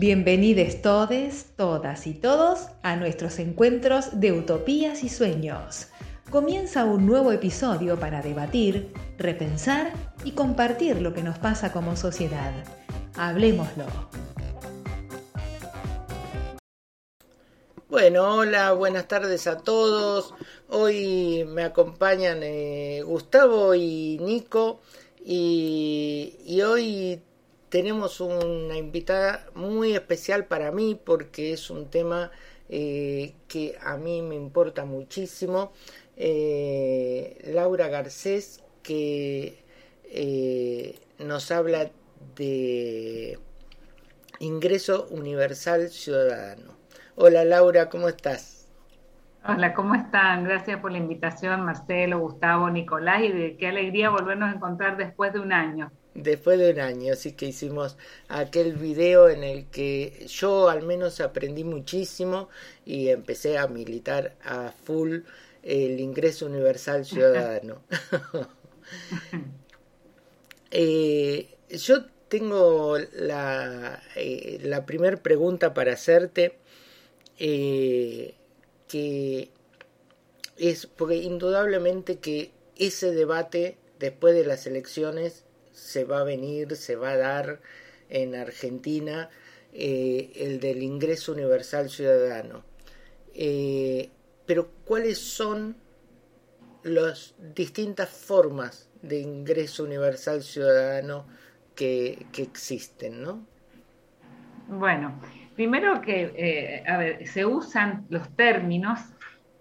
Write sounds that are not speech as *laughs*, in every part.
Bienvenidos todes, todas y todos a nuestros encuentros de utopías y sueños. Comienza un nuevo episodio para debatir, repensar y compartir lo que nos pasa como sociedad. Hablemoslo. Bueno, hola, buenas tardes a todos. Hoy me acompañan eh, Gustavo y Nico y, y hoy tenemos una invitada muy especial para mí porque es un tema eh, que a mí me importa muchísimo. Eh, Laura Garcés, que eh, nos habla de ingreso universal ciudadano. Hola Laura, ¿cómo estás? Hola, ¿cómo están? Gracias por la invitación, Marcelo, Gustavo, Nicolás, y de qué alegría volvernos a encontrar después de un año después de un año, así que hicimos aquel video en el que yo al menos aprendí muchísimo y empecé a militar a full el ingreso universal *laughs* ciudadano. *laughs* Eh, yo tengo la, eh, la primera pregunta para hacerte, eh, que es porque indudablemente que ese debate después de las elecciones se va a venir, se va a dar en Argentina eh, el del ingreso universal ciudadano. Eh, pero ¿cuáles son las distintas formas de ingreso universal ciudadano que, existen, ¿no? Bueno, primero que, eh, a ver, se usan los términos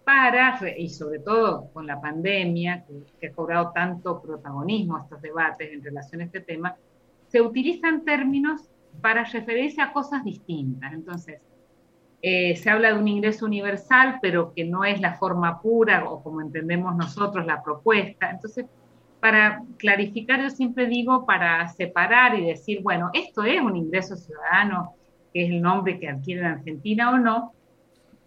para, y sobre todo con la pandemia, que, ha cobrado tanto protagonismo estos debates en relación a este tema, se utilizan términos para referirse a cosas distintas. Entonces, eh, se habla de un ingreso universal, pero que no es la forma pura o como entendemos nosotros la propuesta. Entonces, para clarificar, yo siempre digo, para separar y decir, bueno, esto es un ingreso ciudadano, que es el nombre que adquiere en Argentina o no,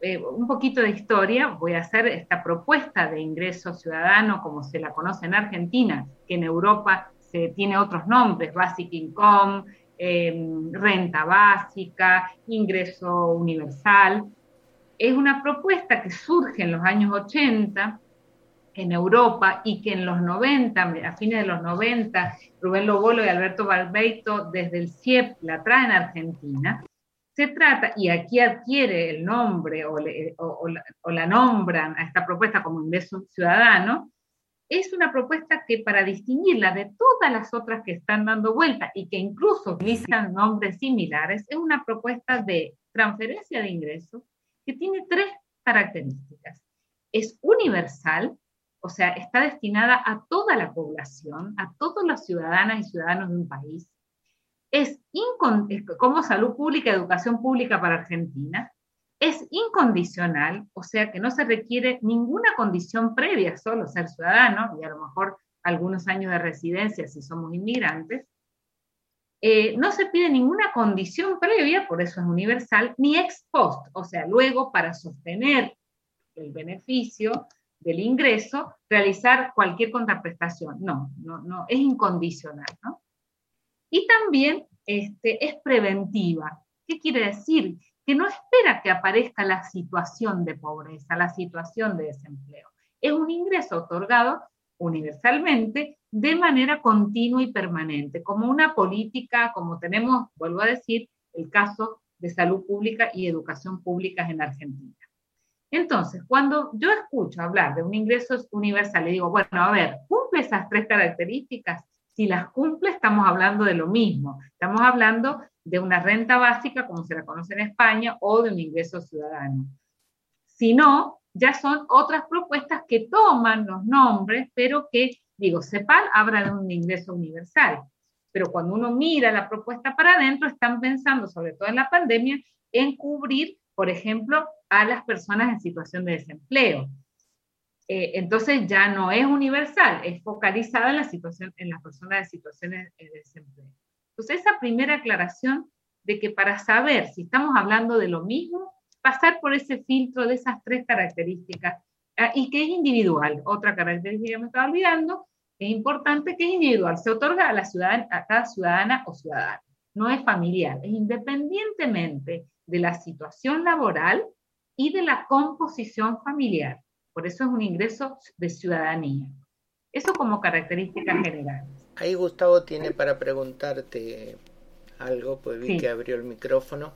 eh, un poquito de historia, voy a hacer esta propuesta de ingreso ciudadano como se la conoce en Argentina, que en Europa se tiene otros nombres, Basic Income, em, renta básica, ingreso universal. Es una propuesta que surge en los años 80 en Europa y que en los 90, a fines de los 90, Rubén Lobolo y Alberto Barbeito desde el CIEP la traen a Argentina se trata, y aquí adquiere el nombre o, la, nombran a esta propuesta como ingreso ciudadano, es una propuesta que para distinguirla de todas las otras que están dando vuelta y que incluso utilizan nombres similares, es una propuesta de transferencia de ingresos que tiene tres características. Es universal, o sea, está destinada a toda la población, a todas las ciudadanas y ciudadanos de un país es como salud pública, educación pública para Argentina, es incondicional, o sea que no se requiere ninguna condición previa, solo ser ciudadano y a lo mejor algunos años de residencia si somos inmigrantes. Eh, no se pide ninguna condición previa, por eso es universal, ni ex post, o sea, luego para sostener el beneficio del ingreso, realizar cualquier contraprestación. No, no, no, es incondicional, ¿no? Y también este, es preventiva. ¿Qué quiere decir? Que no espera que aparezca la situación de pobreza, la situación de desempleo. Es un ingreso otorgado universalmente de manera continua y permanente, como una política, como tenemos, vuelvo a decir, el caso de salud pública y educación pública en Argentina. Entonces, cuando yo escucho hablar de un ingreso universal, le digo, bueno, a ver, ¿cumple esas tres características? Si las cumple, estamos hablando de lo mismo. Estamos hablando de una renta básica, como se la conoce en España, o de un ingreso ciudadano. Si no, ya son otras propuestas que toman los nombres, pero que, digo, CEPAL habla de un ingreso universal. Pero cuando uno mira la propuesta para adentro, están pensando, sobre todo en la pandemia, en cubrir, por ejemplo, a las personas en situación de desempleo. Eh, entonces ya no es universal, es focalizada en la situación, en las personas de situaciones de desempleo. Entonces esa primera aclaración de que para saber si estamos hablando de lo mismo, pasar por ese filtro de esas tres características ah, y que es individual. Otra característica que me estaba olvidando, es importante que es individual, se otorga a, la ciudadana, a cada ciudadana o ciudadano, no es familiar, es independientemente de la situación laboral y de la composición familiar. Por eso es un ingreso de ciudadanía. Eso como características generales. Ahí Gustavo tiene para preguntarte algo, pues vi que abrió el micrófono.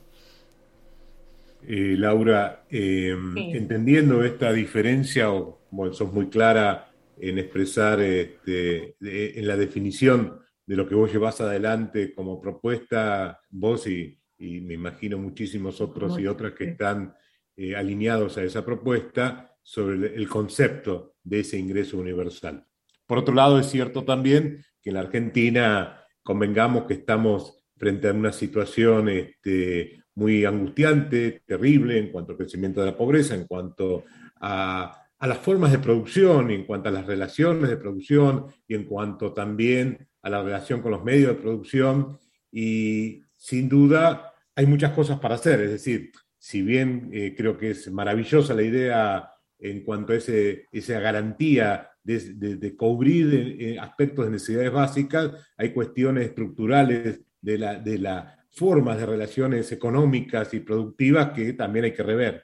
Eh, Laura, em, entendiendo esta diferencia, o bueno, sos muy clara en expresar este, en la definición de lo que vos llevas adelante como propuesta, vos y, me imagino muchísimos otros y otras que están eh, alineados a esa propuesta, sobre el concepto de ese ingreso universal. Por otro lado, es cierto también que en la Argentina convengamos que estamos frente a una situación este, muy angustiante, terrible en cuanto al crecimiento de la pobreza, en cuanto a, las formas de producción, en cuanto a las relaciones de producción y en cuanto también a la relación con los medios de producción. Y sin duda hay muchas cosas para hacer, es decir, si bien eh, creo que es maravillosa la idea en cuanto a esa garantía de, cubrir eh, eh, aspectos de necesidades básicas, hay cuestiones estructurales de, la, de las formas de relaciones económicas y productivas que también hay que rever.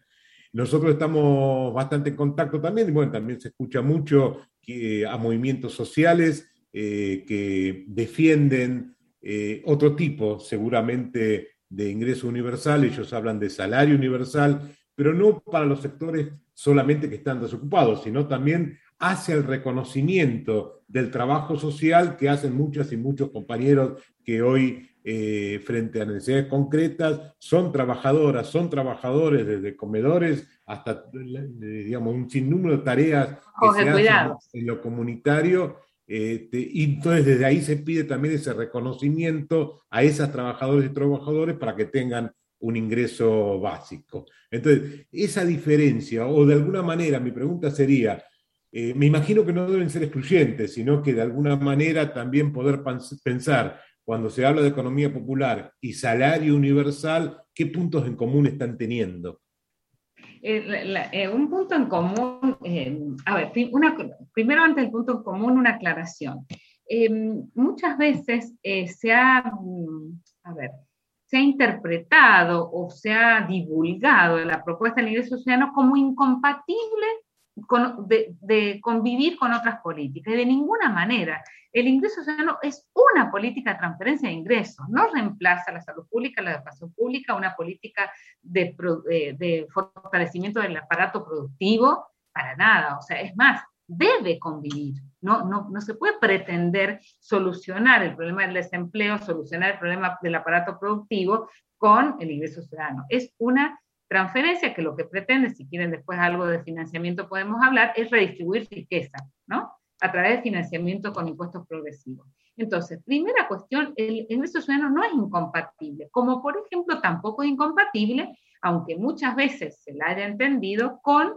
Nosotros estamos bastante en contacto también, y bueno, también se escucha mucho a movimientos sociales eh, que defienden otro tipo, seguramente, de ingreso universal. Ellos hablan de salario universal, pero no para los sectores solamente que están desocupados, sino también hacia el reconocimiento del trabajo social que hacen muchas y muchos compañeros que hoy, eh, frente a necesidades concretas, son trabajadoras, son trabajadores desde comedores hasta, digamos, un sinnúmero de tareas que se hacen en lo comunitario. Este, y entonces desde ahí se pide también ese reconocimiento a esas trabajadoras y trabajadores para que tengan un ingreso básico. Entonces, esa diferencia, o de alguna manera, mi pregunta sería, eh, me imagino que no deben ser excluyentes, sino que de alguna manera también poder pensar, cuando se habla de economía popular y salario universal, ¿qué puntos en común están teniendo? Eh, eh, un punto en común, a ver, primero antes del punto en común, una aclaración. muchas veces se ha, mm, a ver, se ha interpretado o se ha divulgado la propuesta del ingreso ciudadano como incompatible con, de, convivir con otras políticas. Y de ninguna manera. El ingreso ciudadano es una política de transferencia de ingresos, no reemplaza la salud pública, la educación pública, una política de, eh, de fortalecimiento del aparato productivo, para nada. O sea, es más, debe convivir. No, no, no se puede pretender solucionar el problema del desempleo, solucionar el problema del aparato productivo con el ingreso ciudadano. Es una transferencia que lo que pretende, si quieren después algo de financiamiento podemos hablar, es redistribuir riqueza, ¿no? A través de financiamiento con impuestos progresivos. Entonces, primera cuestión, el ingreso ciudadano no es incompatible, como por ejemplo tampoco es incompatible, aunque muchas veces se la haya entendido, con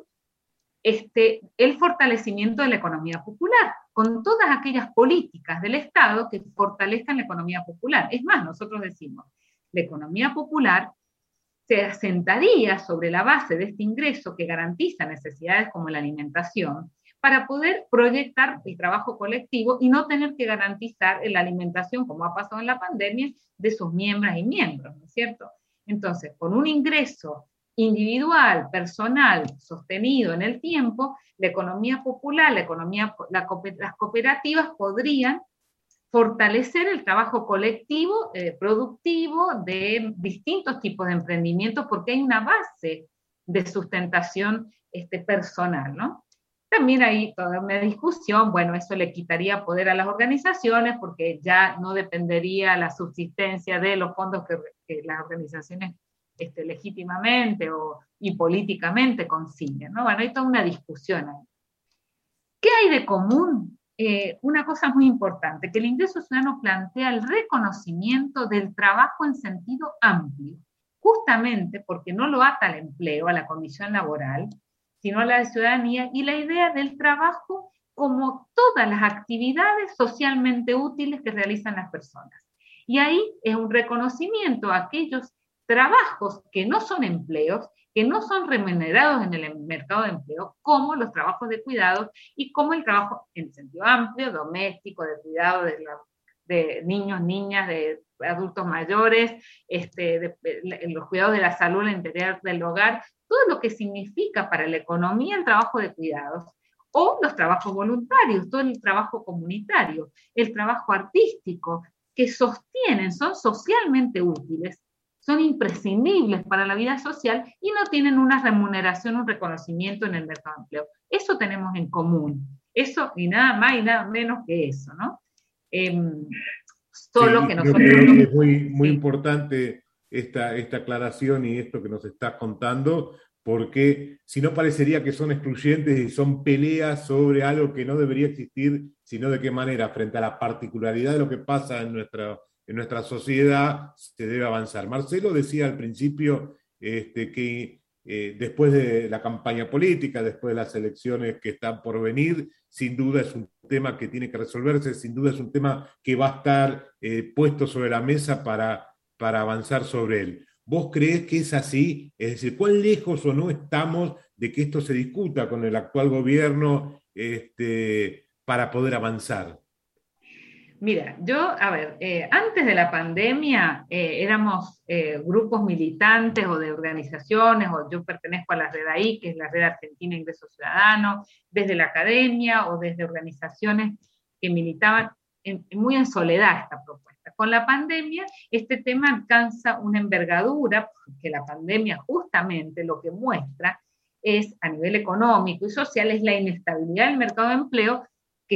este, el fortalecimiento de la economía popular, con todas aquellas políticas del Estado que fortalezcan la economía popular. Es más, nosotros decimos, la economía popular se asentaría sobre la base de este ingreso que garantiza necesidades como la alimentación, para poder proyectar el trabajo colectivo y no tener que garantizar la alimentación, como ha pasado en la pandemia, de sus miembros y miembros, ¿no es cierto? Entonces, con un ingreso individual, personal, sostenido en el tiempo, la economía popular, la economía, las cooperativas podrían fortalecer el trabajo colectivo, eh, productivo de distintos tipos de emprendimientos, porque hay una base de sustentación este, personal, ¿no? También hay toda una discusión, bueno, eso le quitaría poder a las organizaciones porque ya no dependería la subsistencia de los fondos que que las organizaciones este, legítimamente o, y políticamente consiguen. ¿no? Bueno, hay toda una discusión ahí. ¿Qué hay de común? Eh, una cosa muy importante, que el ingreso ciudadano plantea el reconocimiento del trabajo en sentido amplio, justamente porque no lo ata al empleo, a la condición laboral, sino a la ciudadanía y la idea del trabajo como todas las actividades socialmente útiles que realizan las personas. Y ahí es un reconocimiento a aquellos trabajos que no son empleos, que no son remunerados en el mercado de empleo, como los trabajos de cuidado y como el trabajo en sentido amplio, doméstico, de cuidado de, niños, niñas, de adultos mayores, este, los cuidados de la salud, el interior del hogar, todo lo que significa para la economía el trabajo de cuidados, o los trabajos voluntarios, todo el trabajo comunitario, el trabajo artístico, que sostienen, son socialmente útiles, son imprescindibles para la vida social y no tienen una remuneración, un reconocimiento en el mercado de empleo. Eso tenemos en común. Eso y nada más y nada menos que eso, ¿no? Em, solo que nosotros... es muy, muy importante esta, esta aclaración y esto que nos estás contando, porque si no parecería que son excluyentes y son peleas sobre algo que no debería existir, sino de qué manera, frente a la particularidad de lo que pasa en nuestra, en nuestra sociedad, se debe avanzar. Marcelo decía al principio este, que eh, después de la campaña política, después de las elecciones que están por venir, sin duda es un tema que tiene que resolverse, sin duda es un tema que va a estar eh, puesto sobre la mesa para, para avanzar sobre él. ¿Vos crees que es así? Es decir, ¿cuán lejos o no estamos de que esto se discuta con el actual gobierno este, para poder avanzar? Mira, yo, a ver, eh, antes de la pandemia eh, éramos eh, grupos militantes o de organizaciones, o yo pertenezco a la red ahí, que es la Red Argentina Ingreso Ciudadano, desde la academia o desde organizaciones que militaban muy en soledad esta propuesta. Con la pandemia, este tema alcanza una envergadura, porque la pandemia justamente lo que muestra es, a nivel económico y social, es la inestabilidad del mercado de empleo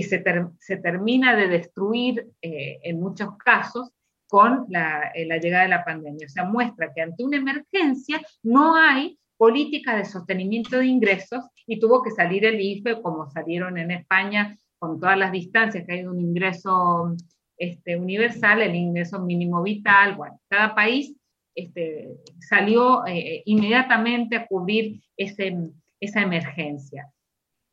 que se, termina de destruir eh, en muchos casos con la, eh, la, llegada de la pandemia. O sea, muestra que ante una emergencia no hay política de sostenimiento de ingresos y tuvo que salir el IFE como salieron en España con todas las distancias que hay de un ingreso este, universal, el ingreso mínimo vital, bueno, cada país este, salió eh, inmediatamente a cubrir esa emergencia.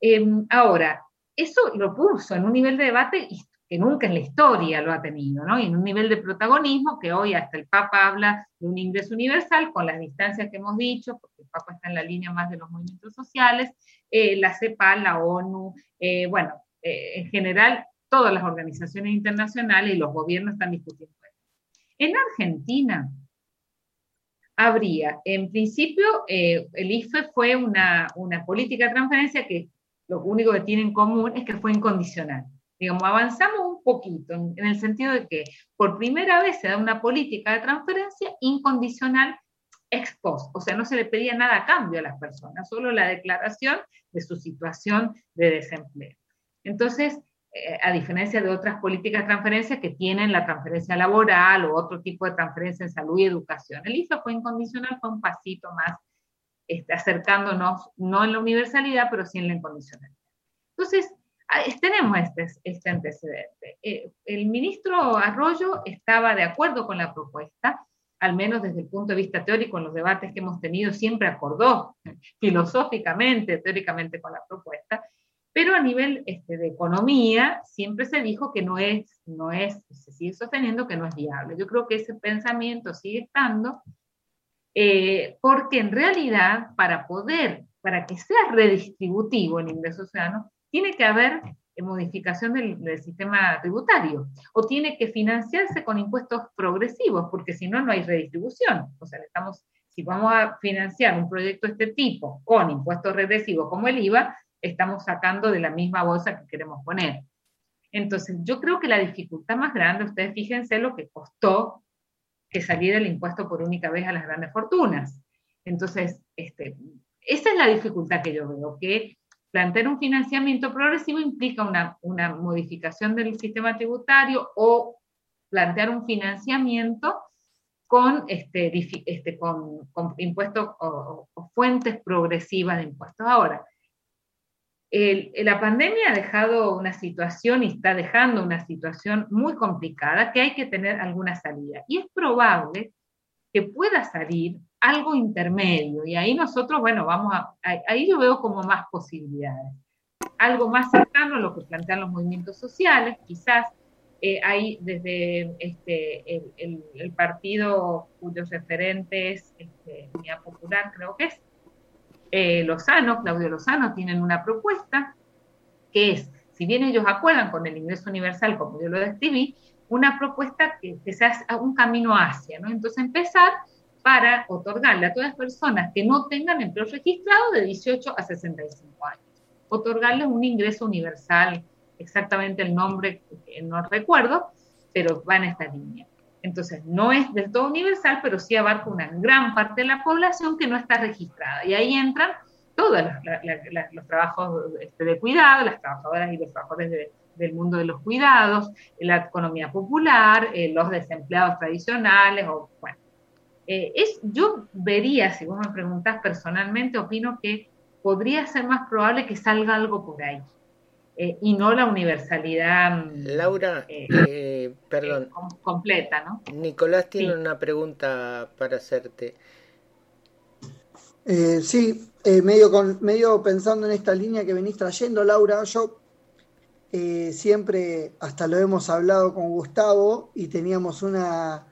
Em, ahora, eso lo puso en un nivel de debate que nunca en la historia lo ha tenido, ¿no? Y en un nivel de protagonismo que hoy hasta el Papa habla de un ingreso universal con las distancias que hemos dicho, porque el Papa está en la línea más de los movimientos sociales, eh, la CEPAL, la ONU, eh, bueno, en general todas las organizaciones internacionales y los gobiernos están discutiendo En Argentina habría, en principio, eh, el IFE fue una, política de transferencia que lo único que tiene en común es que fue incondicional. Digamos, avanzamos un poquito en, el sentido de que por primera vez se da una política de transferencia incondicional ex post, o sea, no se le pedía nada a cambio a las personas, solo la declaración de su situación de desempleo. Entonces, eh, a diferencia de otras políticas de transferencia que tienen la transferencia laboral o otro tipo de transferencia en salud y educación. El IFE fue incondicional, fue un pasito más este, acercándonos, no en la universalidad, pero sí en la incondicionalidad. Entonces, tenemos este, este antecedente. Eh, el ministro Arroyo estaba de acuerdo con la propuesta, al menos desde el punto de vista teórico, en los debates que hemos tenido, siempre acordó *laughs* filosóficamente, teóricamente con la propuesta, pero a nivel este, de economía, siempre se dijo que no es, no es, se sigue sosteniendo que no es viable. Yo creo que ese pensamiento sigue estando, eh, porque en realidad, para poder, para que sea redistributivo el ingreso ciudadano, tiene que haber modificación del, del, sistema tributario o tiene que financiarse con impuestos progresivos, porque si no, no hay redistribución. O sea, estamos, si vamos a financiar un proyecto de este tipo con impuestos regresivos como el IVA, estamos sacando de la misma bolsa que queremos poner. Entonces, yo creo que la dificultad más grande, ustedes fíjense lo que costó que saliera el impuesto por única vez a las grandes fortunas. Entonces, este, esa es la dificultad que yo veo, que plantear un financiamiento progresivo implica una, una modificación del sistema tributario o plantear un financiamiento con, este, este, con, impuestos o, fuentes progresivas de impuestos. Ahora, la pandemia ha dejado una situación y está dejando una situación muy complicada que hay que tener alguna salida. Y es probable que pueda salir algo intermedio. Y ahí nosotros, bueno, vamos a, ahí yo veo como más posibilidades. Algo más cercano a lo que plantean los movimientos sociales, quizás eh, hay desde este, el, partido cuyos referentes, este, Unidad Popular creo que es, eh, Lozano, Claudio Lozano, tienen una propuesta que es, si bien ellos acuerdan con el ingreso universal, como yo lo describí, una propuesta que, que sea un camino hacia, ¿no? Entonces empezar para otorgarle a todas las personas que no tengan empleo registrado de 18 a 65 años, otorgarles un ingreso universal, exactamente el nombre no recuerdo, pero va en esta línea. Entonces, no es del todo universal, pero sí abarca una gran parte de la población que no está registrada. Y ahí entran todos los trabajos este, de cuidado, las trabajadoras y los trabajadores del mundo de los cuidados, la economía popular, eh, los desempleados tradicionales, o bueno. Eh, yo vería, si vos me preguntás personalmente, opino que podría ser más probable que salga algo por ahí. Eh, y no la universalidad. Mm, Laura, eh, perdón. completa, ¿no? Nicolás tiene una pregunta para hacerte. sí, medio, con, medio pensando en esta línea que venís trayendo, Laura, yo siempre, hasta lo hemos hablado con Gustavo y teníamos una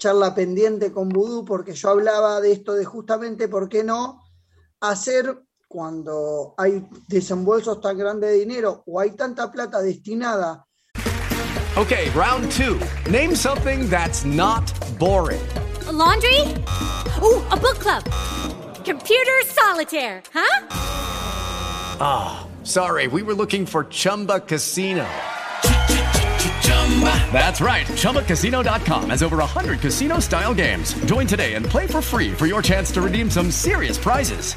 charla pendiente con Vudú porque yo hablaba de esto de justamente por qué no hacer cuando hay desembolsos tan grandes de dinero o hay tanta plata destinada. Okay, round two. Name something that's not boring. A laundry? Ooh, a book club. Computer solitaire, huh? Ah, oh, sorry. We were looking for Chumba Casino. That's right. ChumbaCasino.com has over 100 casino style games. Join today and play for free for your chance to redeem some serious prizes.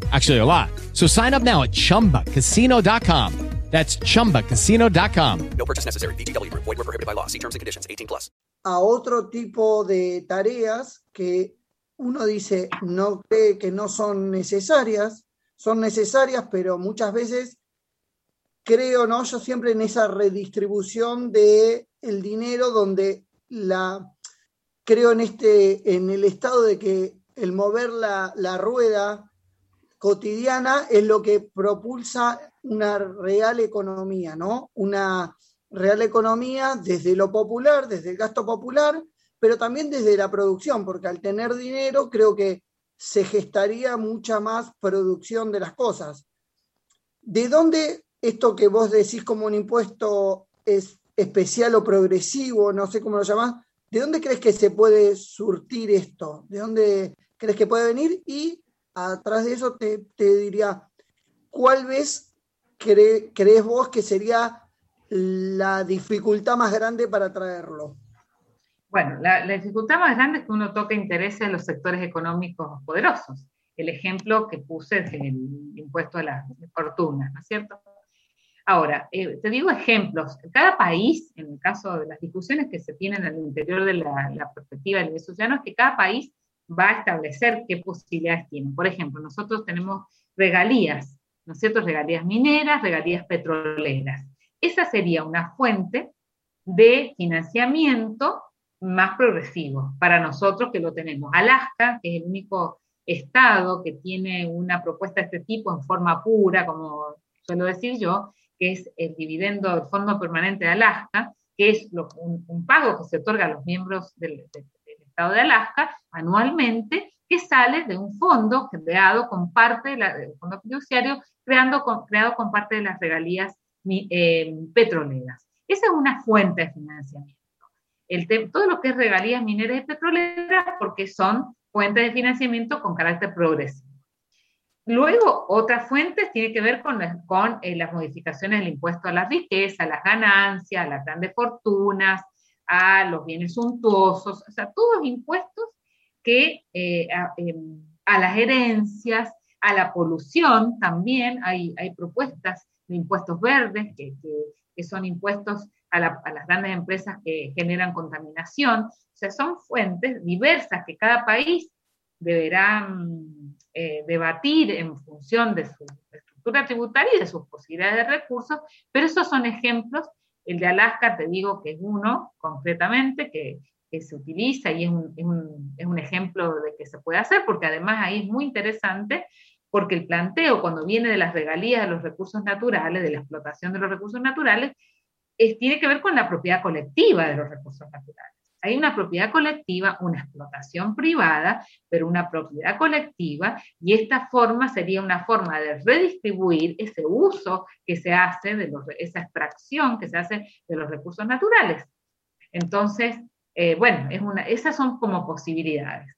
Actually, a lot. So sign up now at chumbacasino.com. That's chumbacasino.com. No purchase necessary. BGW. Void were prohibited by law. See terms and conditions 18 plus. A otro tipo de tareas que uno dice no cree que no son necesarias, son necesarias, pero muchas veces creo, ¿no? Yo siempre en esa redistribución de el dinero donde la creo en este en el estado de que el mover la, la rueda cotidiana es lo que propulsa una real economía, ¿no? Una real economía desde lo popular, desde el gasto popular, pero también desde la producción, porque al tener dinero creo que se gestaría mucha más producción de las cosas. ¿De dónde esto que vos decís como un impuesto es especial o progresivo, no sé cómo lo llamás, ¿de dónde crees que se puede surtir esto? ¿De dónde crees que puede venir? Y atrás de eso te, diría, ¿cuál vez crees vos que sería la dificultad más grande para traerlo? Bueno, la, dificultad más grande es que uno toque intereses en los sectores económicos poderosos. El ejemplo que puse es el impuesto a las fortunas, ¿no es cierto? Ahora, eh, te digo ejemplos. Cada país, en el caso de las discusiones que se tienen al interior de la, perspectiva del ciudadano, es que cada país va a establecer qué posibilidades tiene. Por ejemplo, nosotros tenemos regalías, ¿no es cierto? Regalías mineras, regalías petroleras. Esa sería una fuente de financiamiento más progresivo para nosotros que lo tenemos. Alaska, que es el único estado que tiene una propuesta de este tipo en forma pura, como suelo decir yo, que es el dividendo del Fondo Permanente de Alaska, que es un, pago que se otorga a los miembros del, De Alaska anualmente, que sale de un fondo creado con parte del fondo fiduciario, creado con parte de las regalías eh, petroleras. Esa es una fuente de financiamiento. Todo lo que es regalías mineras y petroleras, porque son fuentes de financiamiento con carácter progresivo. Luego, otras fuentes tienen que ver con, con eh, las modificaciones del impuesto a la riqueza, las ganancias, las grandes fortunas, a los bienes suntuosos, o sea, todos impuestos que eh, em, a, las herencias, a la polución también, hay, hay propuestas de impuestos verdes que, que, son impuestos a, las grandes empresas que generan contaminación, o sea, son fuentes diversas que cada país deberá eh, debatir en función de su estructura tributaria y de sus posibilidades de recursos, pero esos son ejemplos. El de Alaska, te digo que es uno concretamente que, se utiliza y es un, ejemplo de que se puede hacer, porque además ahí es muy interesante, porque el planteo cuando viene de las regalías de los recursos naturales, de la explotación de los recursos naturales, es, tiene que ver con la propiedad colectiva de los recursos naturales. Hay una propiedad colectiva, una explotación privada, pero una propiedad colectiva, y esta forma sería una forma de redistribuir ese uso que se hace, de esa extracción que se hace de los recursos naturales. Entonces, eh, bueno, es una, esas son como posibilidades.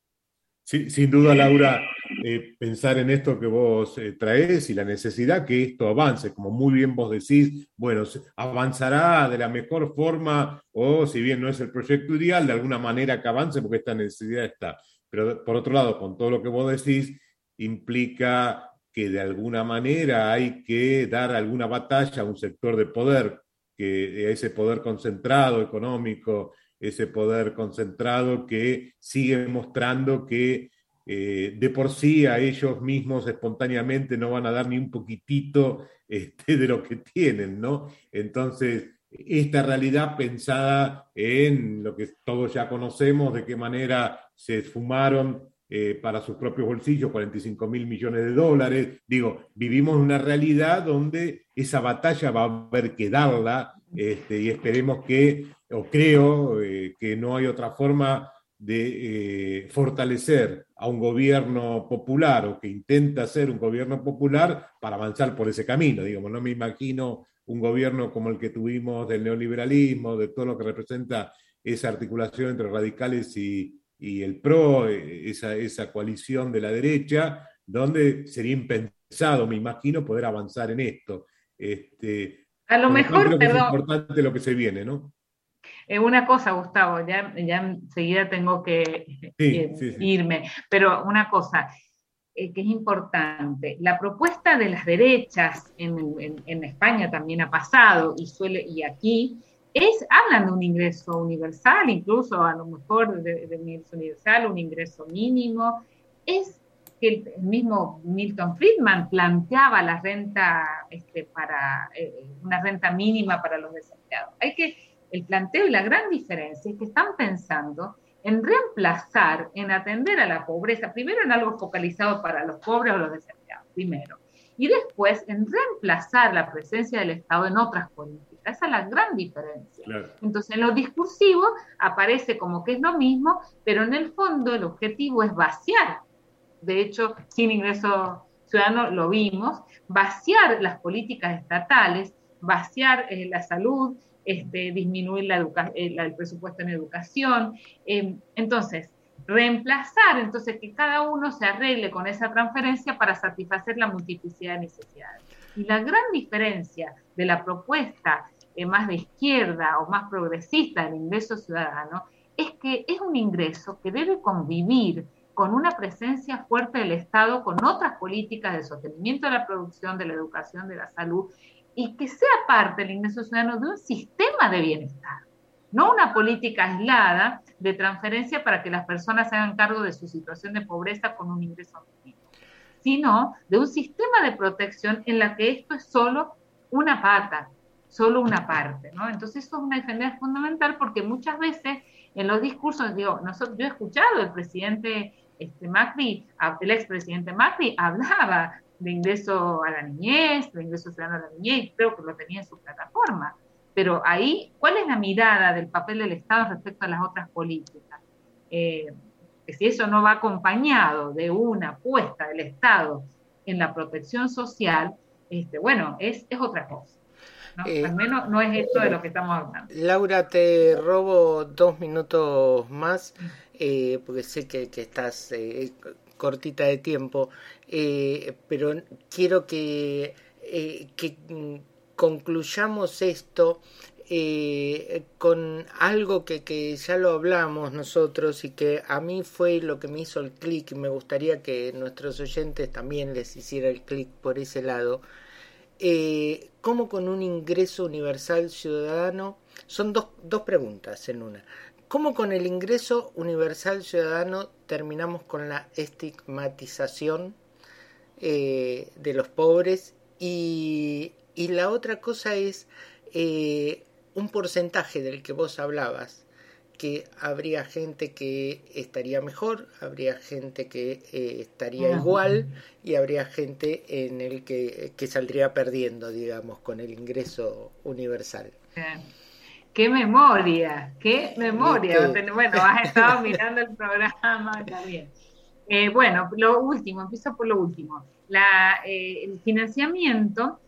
Sin duda, Laura, eh, pensar en esto que vos eh, traes y la necesidad que esto avance, como muy bien vos decís, bueno, avanzará de la mejor forma o si bien no es el proyecto ideal, de alguna manera que avance porque esta necesidad está. Pero por otro lado, con todo lo que vos decís, implica que de alguna manera hay que dar alguna batalla a un sector de poder, que ese poder concentrado económico, ese poder concentrado que sigue mostrando que eh, de por sí a ellos mismos espontáneamente no van a dar ni un poquitito *laughs* este, de lo que tienen, ¿no? Entonces, esta realidad pensada en lo que todos ya conocemos, de qué manera se esfumaron eh, para sus propios bolsillos 45 mil millones de dólares. Digo, vivimos una realidad donde esa batalla va a haber que darla este, y esperemos que, o creo eh, que no hay otra forma de fortalecer a un gobierno popular o que intenta ser un gobierno popular para avanzar por ese camino. Digamos, no me imagino un gobierno como el que tuvimos del neoliberalismo, de todo lo que representa esa articulación entre radicales y, el PRO, eh, esa, esa coalición de la derecha, donde sería impensado, me imagino, poder avanzar en esto. Este, a lo mejor, perdón. Es importante lo que se viene, ¿no? Eh, una cosa, Gustavo, ya, ya enseguida tengo que eh, irme, pero una cosa eh, que es importante, la propuesta de las derechas en, España también ha pasado y suele, y aquí, es, hablan de un ingreso universal, incluso a lo mejor de, un ingreso universal, un ingreso mínimo, es que el, mismo Milton Friedman planteaba la renta este, para una renta mínima para los desempleados. Hay que el planteo y la gran diferencia es que están pensando en reemplazar, en atender a la pobreza, primero en algo focalizado para los pobres o los desempleados, primero, y después en reemplazar la presencia del Estado en otras políticas. Esa es la gran diferencia. Entonces, en lo discursivo aparece como que es lo mismo, pero en el fondo el objetivo es vaciar. De hecho, sin ingreso ciudadano lo vimos, vaciar las políticas estatales, vaciar eh, la salud, este, disminuir eh, el presupuesto en educación. Em, entonces, reemplazar, entonces que cada uno se arregle con esa transferencia para satisfacer la multiplicidad de necesidades. Y la gran diferencia de la propuesta eh, más de izquierda o más progresista del ingreso ciudadano es que es un ingreso que debe convivir con una presencia fuerte del Estado, con otras políticas de sostenimiento de la producción, de la educación, de la salud, y que sea parte del ingreso ciudadano de un sistema de bienestar, no una política aislada de transferencia para que las personas se hagan cargo de su situación de pobreza con un ingreso mínimo, sino de un sistema de protección en la que esto es solo una pata, solo una parte, ¿no? Entonces eso es una defensa fundamental porque muchas veces en los discursos, digo, yo he escuchado el presidente este, Macri, el expresidente Macri hablaba de ingreso a la niñez, de ingreso ciudadano a la niñez, creo que lo tenía en su plataforma. Pero ahí, ¿cuál es la mirada del papel del Estado respecto a las otras políticas? Eh, que si eso no va acompañado de una apuesta del Estado en la protección social, este, bueno, es, es otra cosa. Eh, Al menos no es esto de lo que estamos hablando. Laura, te robo dos minutos más. Eh, porque sé que, estás eh, cortita de tiempo, eh, pero quiero que, que concluyamos esto con algo que, ya lo hablamos nosotros y que a mí fue lo que me hizo el clic me gustaría que nuestros oyentes también les hiciera el clic por ese lado. ¿Cómo con un ingreso universal ciudadano? Son dos, dos preguntas en una. ¿Cómo con el ingreso universal ciudadano terminamos con la estigmatización eh, de los pobres? Y, la otra cosa es eh, un porcentaje del que vos hablabas, que habría gente que estaría mejor, habría gente que eh, estaría igual y habría gente en el que, que, saldría perdiendo, digamos, con el ingreso universal. ¡Qué memoria! ¡Qué memoria! Bueno, has estado *laughs* mirando el programa también. Eh, bueno, lo último, empiezo por lo último. La, eh, el financiamiento,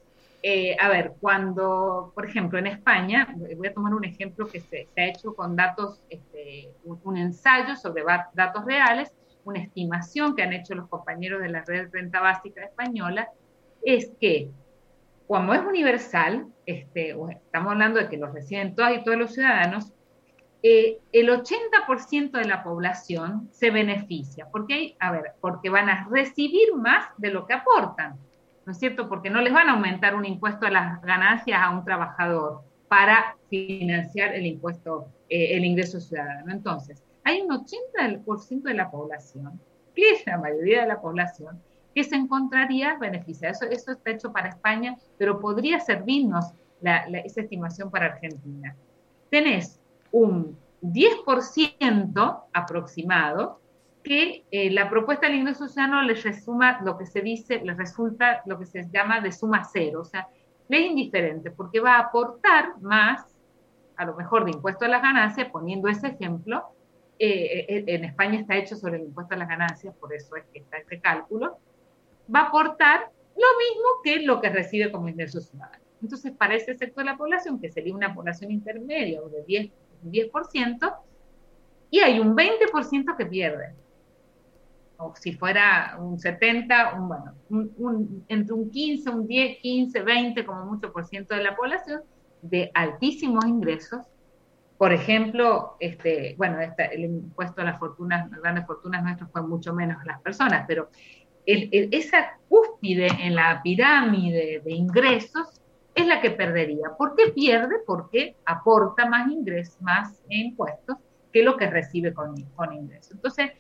eh, a ver, cuando, por ejemplo, en España, voy a tomar un ejemplo que se, ha hecho con datos, este, un, ensayo sobre datos reales, una estimación que han hecho los compañeros de la red renta básica española, es que como es universal, este, estamos hablando de que lo reciben todas y todos los ciudadanos, eh, el 80% de la población se beneficia, porque a ver, porque van a recibir más de lo que aportan, ¿no es cierto? Porque no les van a aumentar un impuesto a las ganancias a un trabajador para financiar el impuesto, eh, el ingreso ciudadano. Entonces, hay un 80% de la población, que es la mayoría de la población, que se encontraría beneficiado. Eso, eso está hecho para España, pero podría servirnos esa estimación para Argentina. Tenés un 10% aproximado que eh, la propuesta del ingreso ciudadano le resuma lo que se dice, le resulta lo que se llama de suma cero, o sea, le es indiferente porque va a aportar más, a lo mejor de impuesto a las ganancias, poniendo ese ejemplo, eh, eh, en España está hecho sobre el impuesto a las ganancias, por eso es que está este cálculo, va a aportar lo mismo que lo que recibe como ingreso ciudadano. Entonces, para ese sector de la población, que sería una población intermedia de 10, 10% y hay un 20% que pierde. O si fuera un 70, un, bueno, un, entre un 15, un 10, 15, 20, como mucho por ciento de la población, de altísimos ingresos. Por ejemplo, este, bueno, el impuesto a las fortunas, las grandes fortunas nuestras fue mucho menos las personas, pero esa cúspide en la pirámide de ingresos es la que perdería. ¿Por qué pierde? Porque aporta más ingresos, más impuestos que lo que recibe con, con ingresos. Entonces,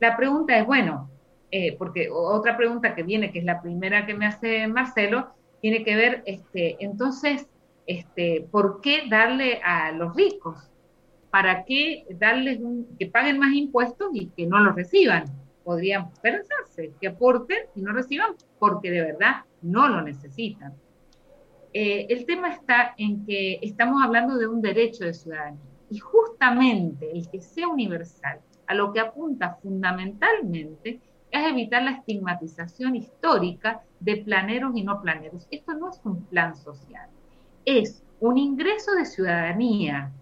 la pregunta es, bueno, eh, porque otra pregunta que viene, que es la primera que me hace Marcelo, tiene que ver, este, entonces, este, ¿por qué darle a los ricos? ¿Para qué darles que paguen más impuestos y que no los reciban? Podrían pensarse, que aporten y no reciban porque de verdad no lo necesitan. Eh, el tema está en que estamos hablando de un derecho de ciudadanía y justamente el que sea universal a lo que apunta fundamentalmente es evitar la estigmatización histórica de planeros y no planeros. Esto no es un plan social, es un ingreso de ciudadanía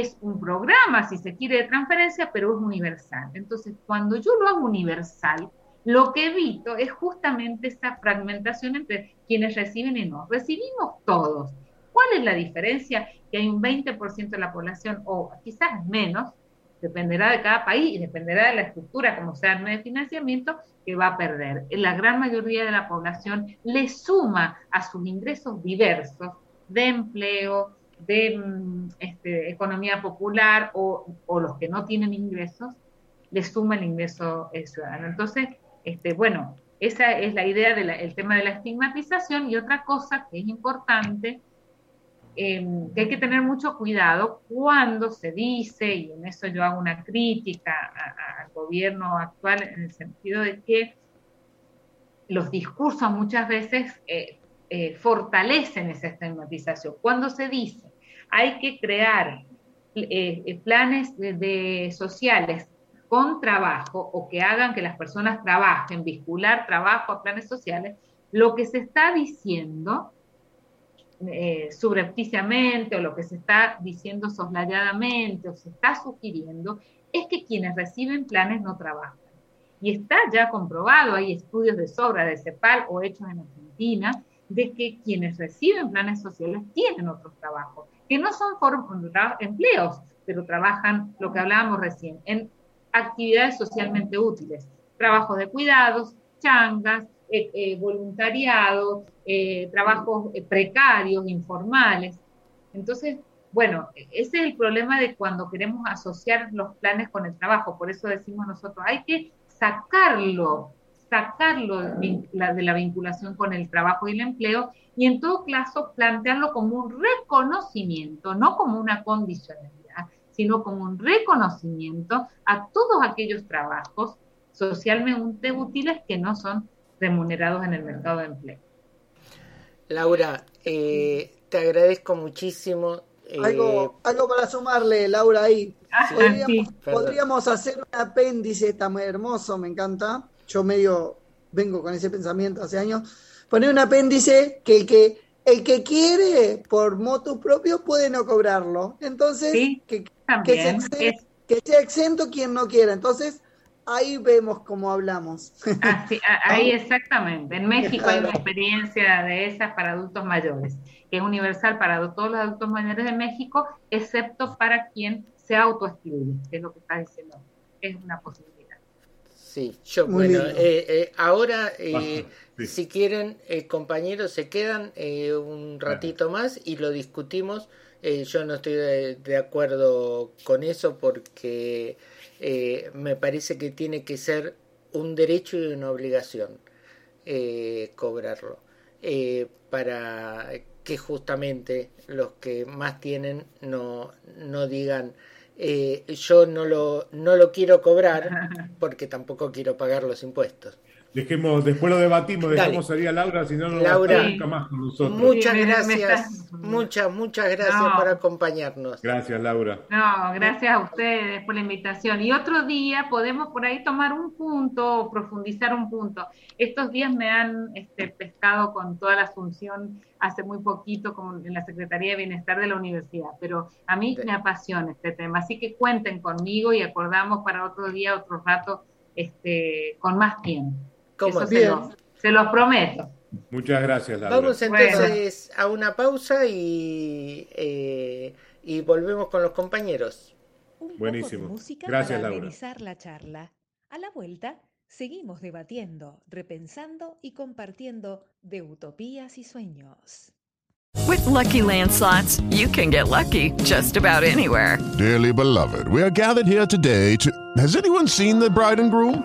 es un programa, si se quiere, de transferencia, pero es universal. Entonces, cuando yo lo hago universal, lo que evito es justamente esa fragmentación entre quienes reciben y no. Recibimos todos. ¿Cuál es la diferencia? Que hay un 20% de la población, o quizás menos, dependerá de cada país y dependerá de la estructura, como sea el de financiamiento, que va a perder. La gran mayoría de la población le suma a sus ingresos diversos de empleo, de mm, este, economía popular o, los que no tienen ingresos, les suma el ingreso eh, ciudadano. Entonces, este, bueno, esa es la idea del tema de la estigmatización y otra cosa que es importante, em, que hay que tener mucho cuidado cuando se dice, y en eso yo hago una crítica al gobierno actual en el sentido de que los discursos muchas veces eh, eh, fortalecen esa estigmatización. Cuando se dice hay que crear eh, eh, planes sociales con trabajo o que hagan que las personas trabajen, vincular trabajo a planes sociales, lo que se está diciendo eh, subrepticiamente o lo que se está diciendo soslayadamente o se está sugiriendo es que quienes reciben planes no trabajan. Y está ya comprobado, hay estudios de sobra de CEPAL o hechos en Argentina, de que quienes reciben planes sociales tienen otros trabajos, que no son empleos, pero trabajan, lo que hablábamos recién, en actividades socialmente útiles, trabajos de cuidados, changas, eh, eh, voluntariado, eh, trabajos precarios, informales. Entonces, bueno, ese es el problema de cuando queremos asociar los planes con el trabajo. Por eso decimos nosotros, hay que sacarlo, sacarlo de la vinculación con el trabajo y el empleo y en todo caso plantearlo como un reconocimiento, no como una condicionalidad, sino como un reconocimiento a todos aquellos trabajos socialmente útiles que no son remunerados en el mercado de empleo. Laura, eh, te agradezco muchísimo. Eh, algo, algo para sumarle, Laura, ahí. Ah, podríamos, hacer un apéndice, está muy hermoso, me encanta. Yo medio vengo con ese pensamiento hace años. Poner un apéndice que el que el que quiere por moto propio puede no cobrarlo. Entonces, que, que, sea exento quien no quiera. Entonces, ahí vemos cómo hablamos. *laughs* ahí exactamente. En México hay una experiencia de esas para adultos mayores, que es universal para todos los adultos mayores de México, excepto para quien se autoexcluye, que es lo que está diciendo. Es una posibilidad. Sí, yo, bueno, eh, eh, ahora, *laughs* eh, si quieren, compañeros, se quedan un ratito más y lo discutimos. yo no estoy de acuerdo con eso porque eh, me parece que tiene que ser un derecho y una obligación eh, cobrarlo eh, para que justamente los que más tienen no, no digan yo no lo, no lo quiero cobrar *laughs* porque tampoco quiero pagar los impuestos. Dejemos, después lo debatimos, dejemos salir a Laura, si no, no Laura, nunca más con nosotros. Muchas gracias, muchas, muchas gracias por acompañarnos. Gracias, Laura. No, gracias a ustedes por la invitación. Y otro día podemos por ahí tomar un punto o profundizar un punto. Estos días me han este, pescado con toda la asunción hace muy poquito como en la Secretaría de Bienestar de la Universidad, pero a mí me apasiona este tema, así que cuenten conmigo y acordamos para otro día, otro rato, este, con más tiempo se, los prometo. Muchas gracias, Laura. Vamos entonces a una pausa y, eh, y volvemos con los compañeros. Buenísimo. música gracias, para Laura. la charla. A la vuelta, seguimos debatiendo, repensando y compartiendo de utopías y sueños. With lucky landslots, you can get lucky just about anywhere. Dearly beloved, we are gathered here today to. Has anyone seen the bride and groom?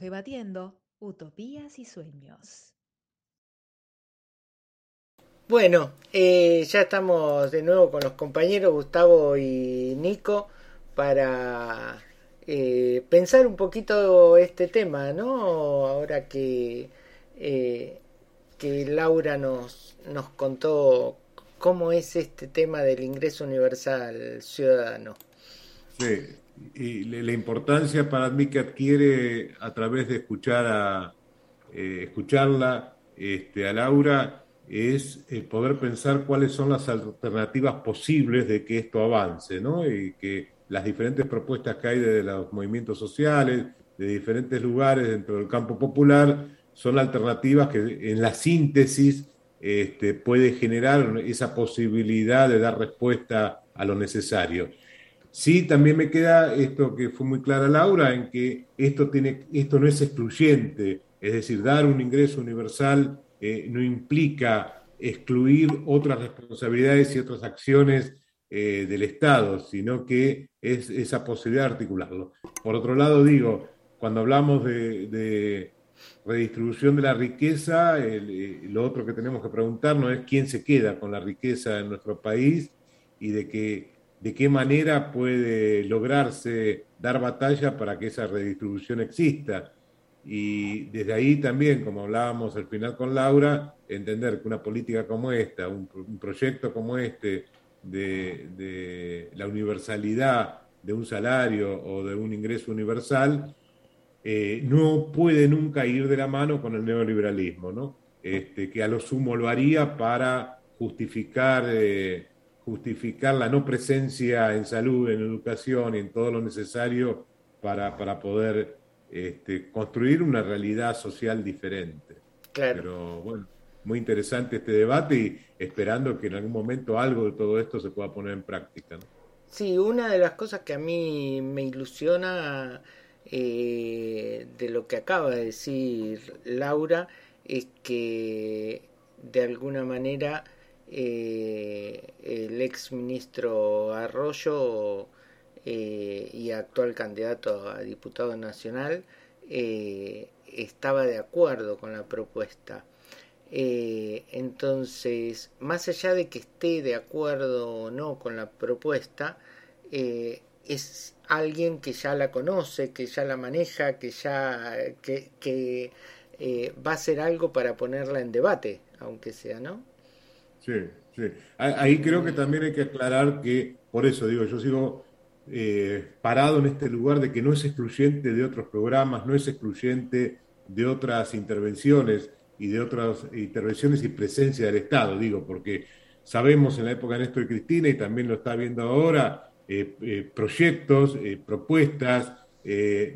Debatiendo utopías y sueños. Bueno, eh, ya estamos de nuevo con los compañeros Gustavo y Nico para eh, pensar un poquito este tema, ¿no? Ahora que, eh, que Laura nos, nos contó cómo es este tema del ingreso universal ciudadano. Sí, y la importancia para mí que adquiere a través de escuchar a escucharla este, a Laura es eh, poder pensar cuáles son las alternativas posibles de que esto avance, ¿no? Y que las diferentes propuestas que hay de los movimientos sociales, de diferentes lugares dentro del campo popular, son alternativas que en la síntesis este, puede generar esa posibilidad de dar respuesta a lo necesario. Sí, también me queda esto que fue muy clara Laura, en que esto, tiene, esto no es excluyente, es decir, dar un ingreso universal eh, no implica excluir otras responsabilidades y otras acciones eh, del Estado, sino que es esa posibilidad de articularlo. Por otro lado, digo, cuando hablamos de, redistribución de la riqueza, eh, lo otro que tenemos que preguntarnos es quién se queda con la riqueza en nuestro país y de, que, de qué manera puede lograrse dar batalla para que esa redistribución exista. Y desde ahí también, como hablábamos al final con Laura, entender que una política como esta, un, proyecto como este de, la universalidad de un salario o de un ingreso universal, eh, no puede nunca ir de la mano con el neoliberalismo, ¿no? Este, que a lo sumo lo haría para justificar, eh, justificar la no presencia en salud, en educación y en todo lo necesario para, para poder este, construir una realidad social diferente. Claro. Pero bueno, muy interesante este debate y esperando que en algún momento algo de todo esto se pueda poner en práctica. Sí, una de las cosas que a mí me ilusiona eh, de lo que acaba de decir Laura es que de alguna manera eh, el ex ministro Arroyo eh, y actual candidato a diputado nacional, eh, estaba de acuerdo con la propuesta. Eh, entonces, más allá de que esté de acuerdo o no con la propuesta, es alguien que ya la conoce, que ya la maneja, que ya que, que va a hacer algo para ponerla en debate, aunque sea, ¿no? Sí, sí. Ahí creo que también hay que aclarar que, por eso digo, yo sigo eh, parado en este lugar de que no es excluyente de otros programas, no es excluyente de otras intervenciones y de otras intervenciones y presencia del Estado, digo, porque sabemos en la época de Néstor y Cristina, y también lo está viendo ahora, eh, eh, proyectos, propuestas,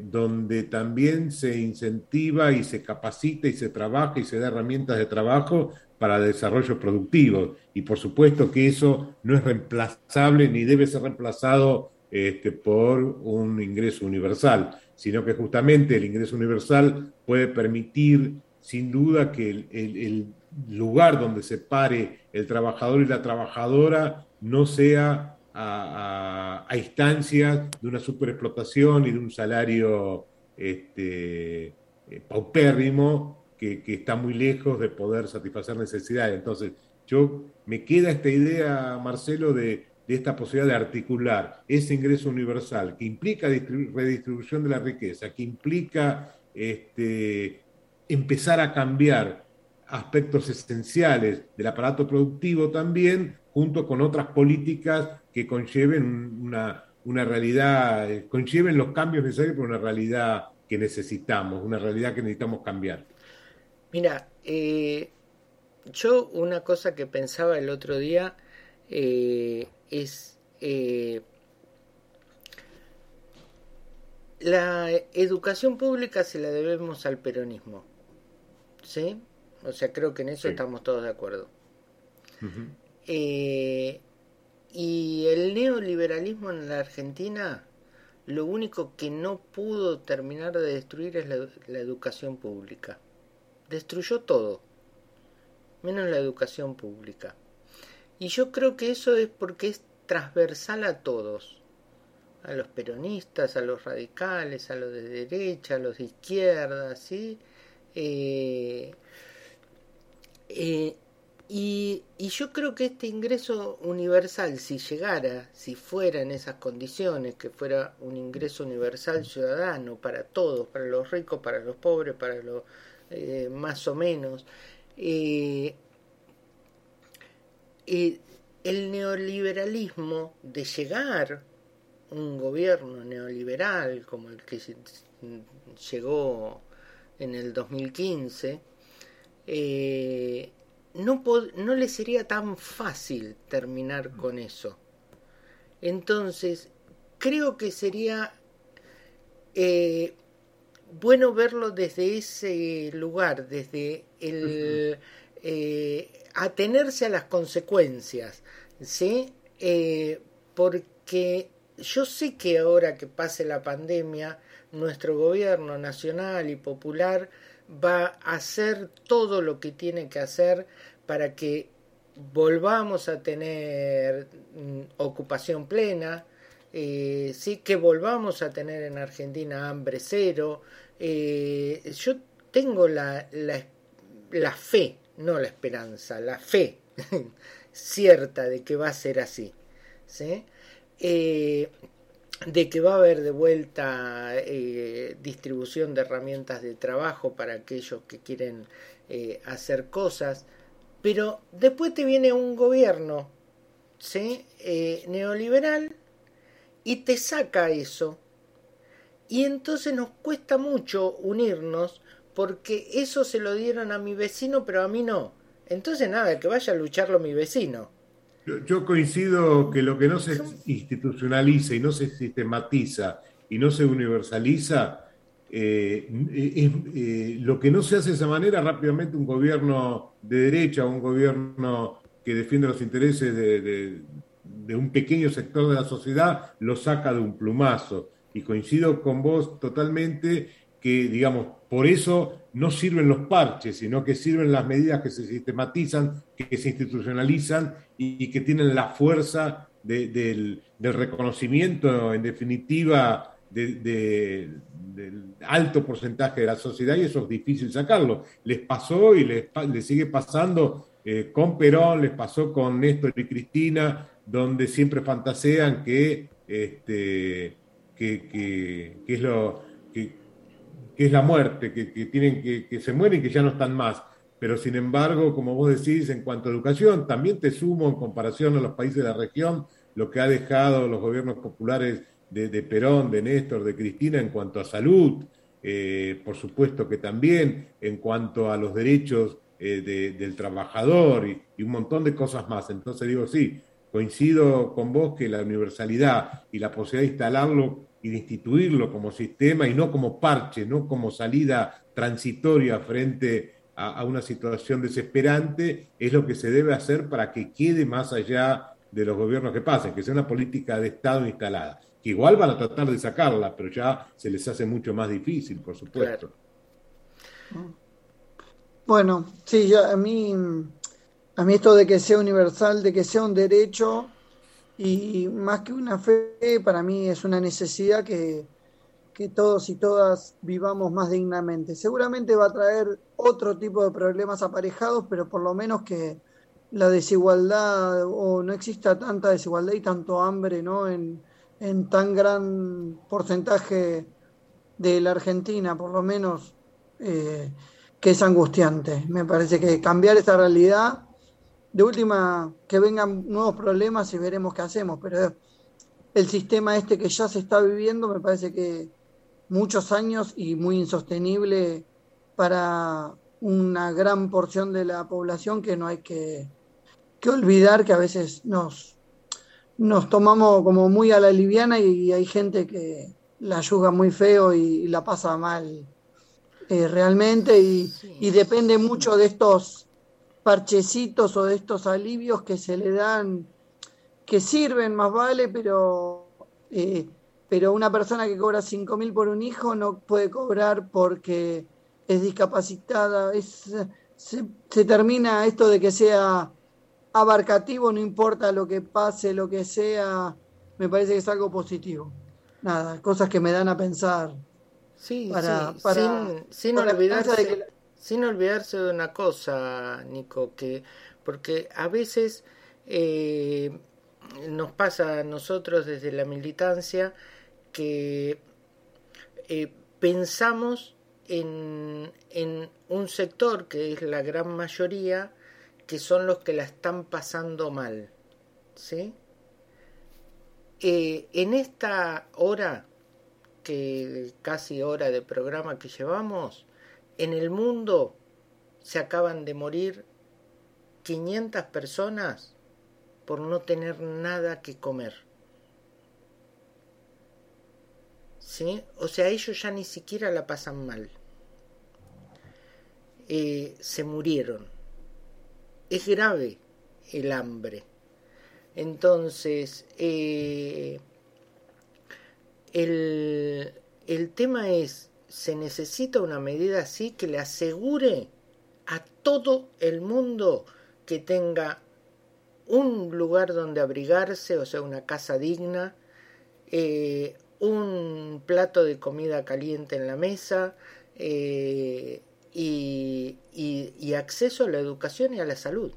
donde también se incentiva y se capacita y se trabaja y se da herramientas de trabajo para desarrollo productivo. Y por supuesto que eso no es reemplazable ni debe ser reemplazado este, por un ingreso universal, sino que justamente el ingreso universal puede permitir, sin duda, que el, lugar donde se pare el trabajador y la trabajadora no sea a, instancias de una superexplotación y de un salario este, eh, paupérrimo que, está muy lejos de poder satisfacer necesidades. Entonces, yo me queda esta idea, Marcelo, de esta posibilidad de articular ese ingreso universal que implica redistribución de la riqueza, que implica este, empezar a cambiar aspectos esenciales del aparato productivo también, junto con otras políticas que conlleven una, realidad, conlleven los cambios necesarios para una realidad que necesitamos, una realidad que necesitamos cambiar. Mira, eh, yo una cosa que pensaba el otro día, eh, es eh, la educación pública se la debemos al peronismo. ¿Sí? O sea, creo que en eso estamos todos de acuerdo. Eh, y el neoliberalismo en la Argentina, lo único que no pudo terminar de destruir es la educación pública. Destruyó todo, menos la educación pública. Y yo creo que eso es porque es transversal a todos. a los peronistas, a los radicales, a los de derecha, a los de izquierda, ¿sí? Eh, eh, y, y, yo creo que este ingreso universal, si llegara, si fuera en esas condiciones, que fuera un ingreso universal ciudadano para todos, para los ricos, para los pobres, para los eh, más o menos, eh, eh, el neoliberalismo de llegar un gobierno neoliberal como el que llegó en el 2015, eh, no, no le sería tan fácil terminar con eso. Entonces, creo que sería eh, bueno verlo desde ese lugar, desde el eh, atenerse a las consecuencias, ¿sí? Eh, porque yo sé que ahora que pase la pandemia, nuestro gobierno nacional y popular va a hacer todo lo que tiene que hacer para que volvamos a tener mm, ocupación plena, eh, sí que volvamos a tener en Argentina hambre cero. Eh, yo tengo la, la, la, fe, no la esperanza, la fe *laughs* cierta de que va a ser así. ¿sí? Eh, de que va a haber de vuelta eh, distribución de herramientas de trabajo para aquellos que quieren hacer cosas, pero después te viene un gobierno neoliberal y te saca eso. Y entonces nos cuesta mucho unirnos porque eso se lo dieron a mi vecino, pero a mí no. Entonces nada, que vaya a lucharlo mi vecino. Yo, coincido que lo que no se institucionaliza y no se sistematiza y no se universaliza, eh, eh, lo que no se hace de esa manera, rápidamente un gobierno de derecha, un gobierno que defiende los intereses de, de un pequeño sector de la sociedad, lo saca de un plumazo. Y coincido con vos totalmente que, digamos, por eso no sirven los parches, sino que sirven las medidas que se sistematizan, que se institucionalizan y, que tienen la fuerza del, reconocimiento, en definitiva, del alto porcentaje de la sociedad y eso es difícil sacarlo. Les pasó y les, sigue pasando eh, con Perón, les pasó con Néstor y Cristina, donde siempre fantasean que, este, que, es lo... Que, que es la muerte, que, tienen que, que se mueren y que ya no están más. Pero sin embargo, como vos decís, en cuanto a educación, también te sumo en comparación a los países de la región lo que ha dejado los gobiernos populares de, Perón, de Néstor, de Cristina en cuanto a salud, eh, por supuesto que también en cuanto a los derechos eh, del trabajador y, y, un montón de cosas más. Entonces digo, sí, coincido con vos que la universalidad y la posibilidad de instalarlo y de instituirlo como sistema y no como parche, no como salida transitoria frente a, una situación desesperante, es lo que se debe hacer para que quede más allá de los gobiernos que pasen, que sea una política de Estado instalada, que igual van a tratar de sacarla, pero ya se les hace mucho más difícil, por supuesto. Bueno, sí, a mí, a mí esto de que sea universal, de que sea un derecho, y más que una fe, para mí es una necesidad que, que todos y todas vivamos más dignamente. Seguramente va a traer otro tipo de problemas aparejados, pero por lo menos que la desigualdad o no exista tanta desigualdad y tanto hambre ¿no? en, en tan gran porcentaje de la Argentina, por lo menos, eh, que es angustiante. Me parece que cambiar esta realidad de última que vengan nuevos problemas y veremos qué hacemos, pero el sistema este que ya se está viviendo me parece que muchos años y muy insostenible para una gran porción de la población que no hay que, que olvidar que a veces nos, nos tomamos como muy a la liviana y hay gente que la juzga muy feo y, la pasa mal eh, realmente y, y depende mucho de estos parchecitos o de estos alivios que se le dan, que sirven más vale, pero, eh, pero una persona que cobra cinco mil por un hijo no puede cobrar porque es discapacitada. Es, se, termina esto de que sea abarcativo, no importa lo que pase, lo que sea, me parece que es algo positivo. nada, cosas que me dan a pensar. Sí, sí, sin, olvidarse, de sin olvidarse de una cosa, Nico, que porque a veces eh, nos pasa a nosotros desde la militancia que eh, pensamos en, en, un sector que es la gran mayoría, que son los que la están pasando mal. ¿sí? Eh, en esta hora, que casi hora de programa que llevamos, en el mundo se acaban de morir 500 personas por no tener nada que comer. ¿Sí? O sea, ellos ya ni siquiera la pasan mal. Eh, se murieron. Es grave el hambre. Entonces, eh, el, el tema es, se necesita una medida así que le asegure a todo el mundo que tenga un lugar donde abrigarse, o sea, una casa digna, eh, un plato de comida caliente en la mesa eh, y, y acceso a la educación y a la salud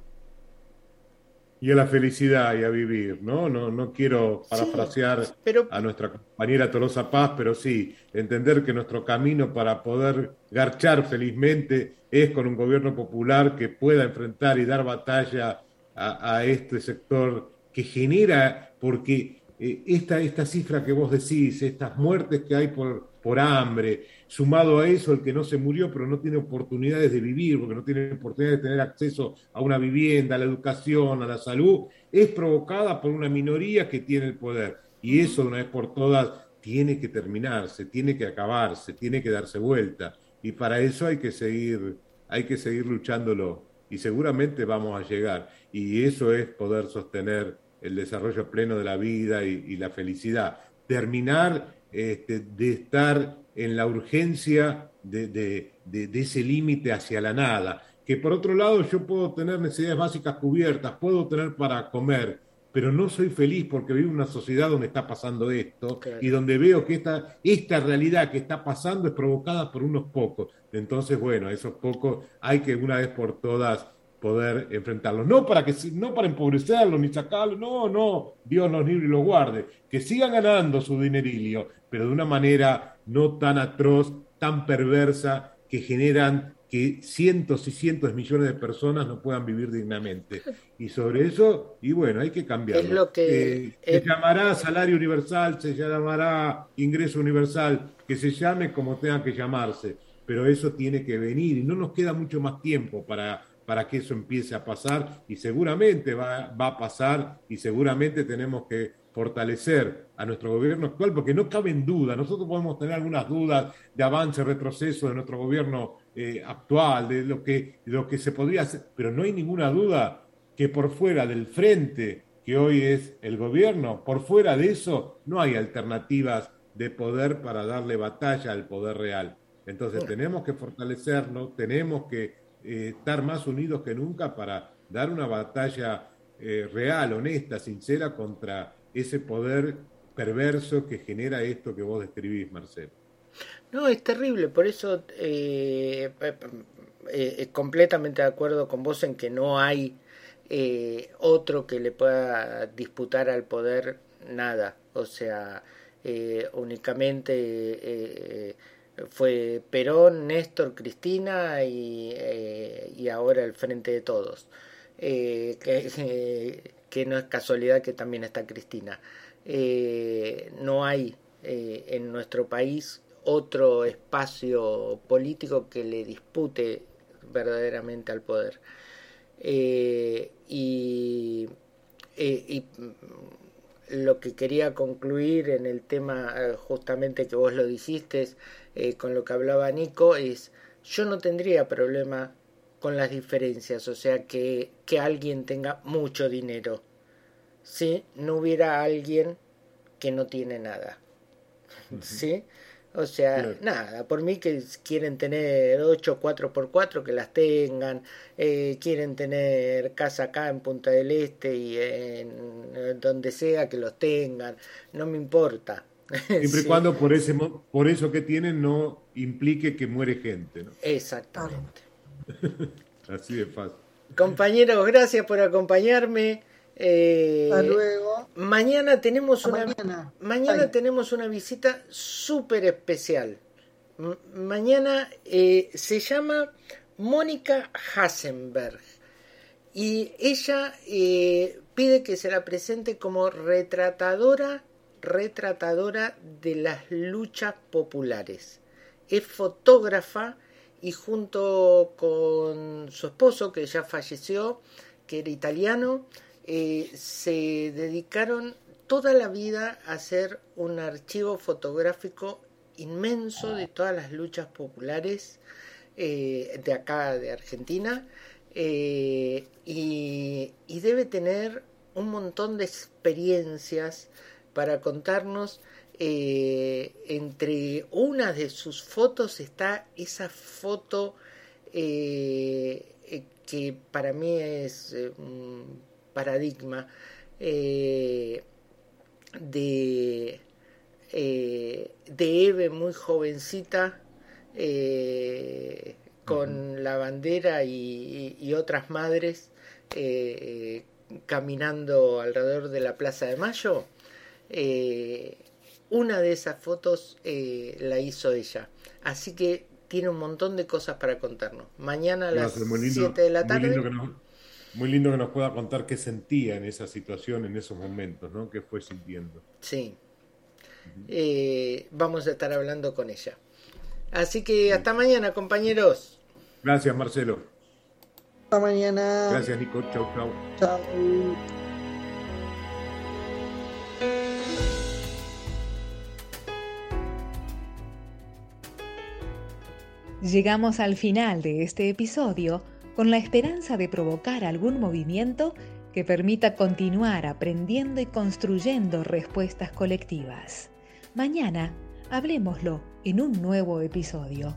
y a la felicidad y a vivir, ¿no? No, no quiero parafrasear a nuestra compañera Tolosa Paz, pero sí, entender que nuestro camino para poder garchar felizmente es con un gobierno popular que pueda enfrentar y dar batalla a, este sector que genera, porque eh, esta, esta cifra que vos decís, estas muertes que hay por, por hambre, sumado a eso el que no se murió pero no tiene oportunidades de vivir, porque no tiene oportunidades de tener acceso a una vivienda, a la educación, a la salud, es provocada por una minoría que tiene el poder. Y eso de una vez por todas tiene que terminarse, tiene que acabarse, tiene que darse vuelta. Y para eso hay que seguir, hay que seguir luchándolo. Y seguramente vamos a llegar. Y eso es poder sostener el desarrollo pleno de la vida y, la felicidad. Terminar este, de estar en la urgencia de, ese límite hacia la nada. Que por otro lado yo puedo tener necesidades básicas cubiertas, puedo tener para comer, pero no soy feliz porque vivo en una sociedad donde está pasando esto y donde veo que esta, esta realidad que está pasando es provocada por unos pocos. Entonces, bueno, esos pocos hay que una vez por todas poder enfrentarlos. No para, que, no para empobrecerlos ni sacarlos, no, no, Dios los libre y los guarde. Que sigan ganando su dinerillo, pero de una manera no tan atroz, tan perversa, que generan que cientos y cientos de millones de personas no puedan vivir dignamente. Y sobre eso, y bueno, hay que cambiarlo. Es lo que, eh, se llamará salario universal, se llamará ingreso universal, que se llame como tenga que llamarse, pero eso tiene que venir y no nos queda mucho más tiempo para para que eso empiece a pasar y seguramente va, va, a pasar y seguramente tenemos que fortalecer a nuestro gobierno actual porque no cabe en duda, nosotros podemos tener algunas dudas de avance, retroceso de nuestro gobierno eh, actual, de lo, que, de lo que se podría hacer, pero no hay ninguna duda que por fuera del frente que hoy es el gobierno, por fuera de eso no hay alternativas de poder para darle batalla al poder real. Entonces tenemos que fortalecerlo, tenemos que eh, estar más unidos que nunca para dar una batalla eh, real, honesta, sincera contra ese poder perverso que genera esto que vos describís, Marcelo. No, es terrible, por eso eh, eh completamente de acuerdo con vos en que no hay otro que le pueda disputar al poder nada, o sea, únicamente fue Perón, Néstor, Cristina y, eh, y ahora el Frente de Todos. Eh, que, *laughs* no es casualidad que también está Cristina. Eh, no hay en nuestro país otro espacio político que le dispute verdaderamente al poder. y lo que quería concluir en el tema justamente que vos lo dijiste eh, con lo que hablaba Nico es yo no tendría problema con las diferencias, o sea que, que alguien tenga mucho dinero, si no hubiera alguien que no tiene nada. ¿Sí? O sea, nada, por mí que quieren tener 8 4x4 que las tengan, eh, quieren tener casa acá en Punta del Este y en donde sea que los tengan, no me importa. *laughs* Siempre y cuando por, ese, por eso que tienen no implique que muere gente. ¿no? Exactamente. *laughs* Así de fácil. Compañeros, gracias por acompañarme. Eh, Hasta luego. Mañana tenemos una mañana, tenemos una visita súper especial. mañana eh, se llama Mónica Hasenberg y ella eh, pide que se la presente como retratadora retratadora de las luchas populares. Es fotógrafa y junto con su esposo, que ya falleció, que era italiano, eh, se dedicaron toda la vida a hacer un archivo fotográfico inmenso de todas las luchas populares eh, de acá, de Argentina, eh, y, debe tener un montón de experiencias para contarnos. Entre una de sus fotos está esa foto que para mí es paradigma de, de Eve muy jovencita con la bandera y, otras madres caminando alrededor de la Plaza de Mayo eh, una de esas fotos eh, la hizo ella. Así que tiene un montón de cosas para contarnos. Mañana a las 7 de la tarde. Muy lindo, que nos, pueda contar qué sentía en esa situación, en esos momentos, ¿no? ¿Qué fue sintiendo? Sí. Eh, vamos a estar hablando con ella. Así que hasta mañana, compañeros. Gracias, Marcelo. Hasta mañana. Gracias, Nico. Chau, chau. Chau. Llegamos al final de este episodio con la esperanza de provocar algún movimiento que permita continuar aprendiendo y construyendo respuestas colectivas. Mañana hablemoslo en un nuevo episodio.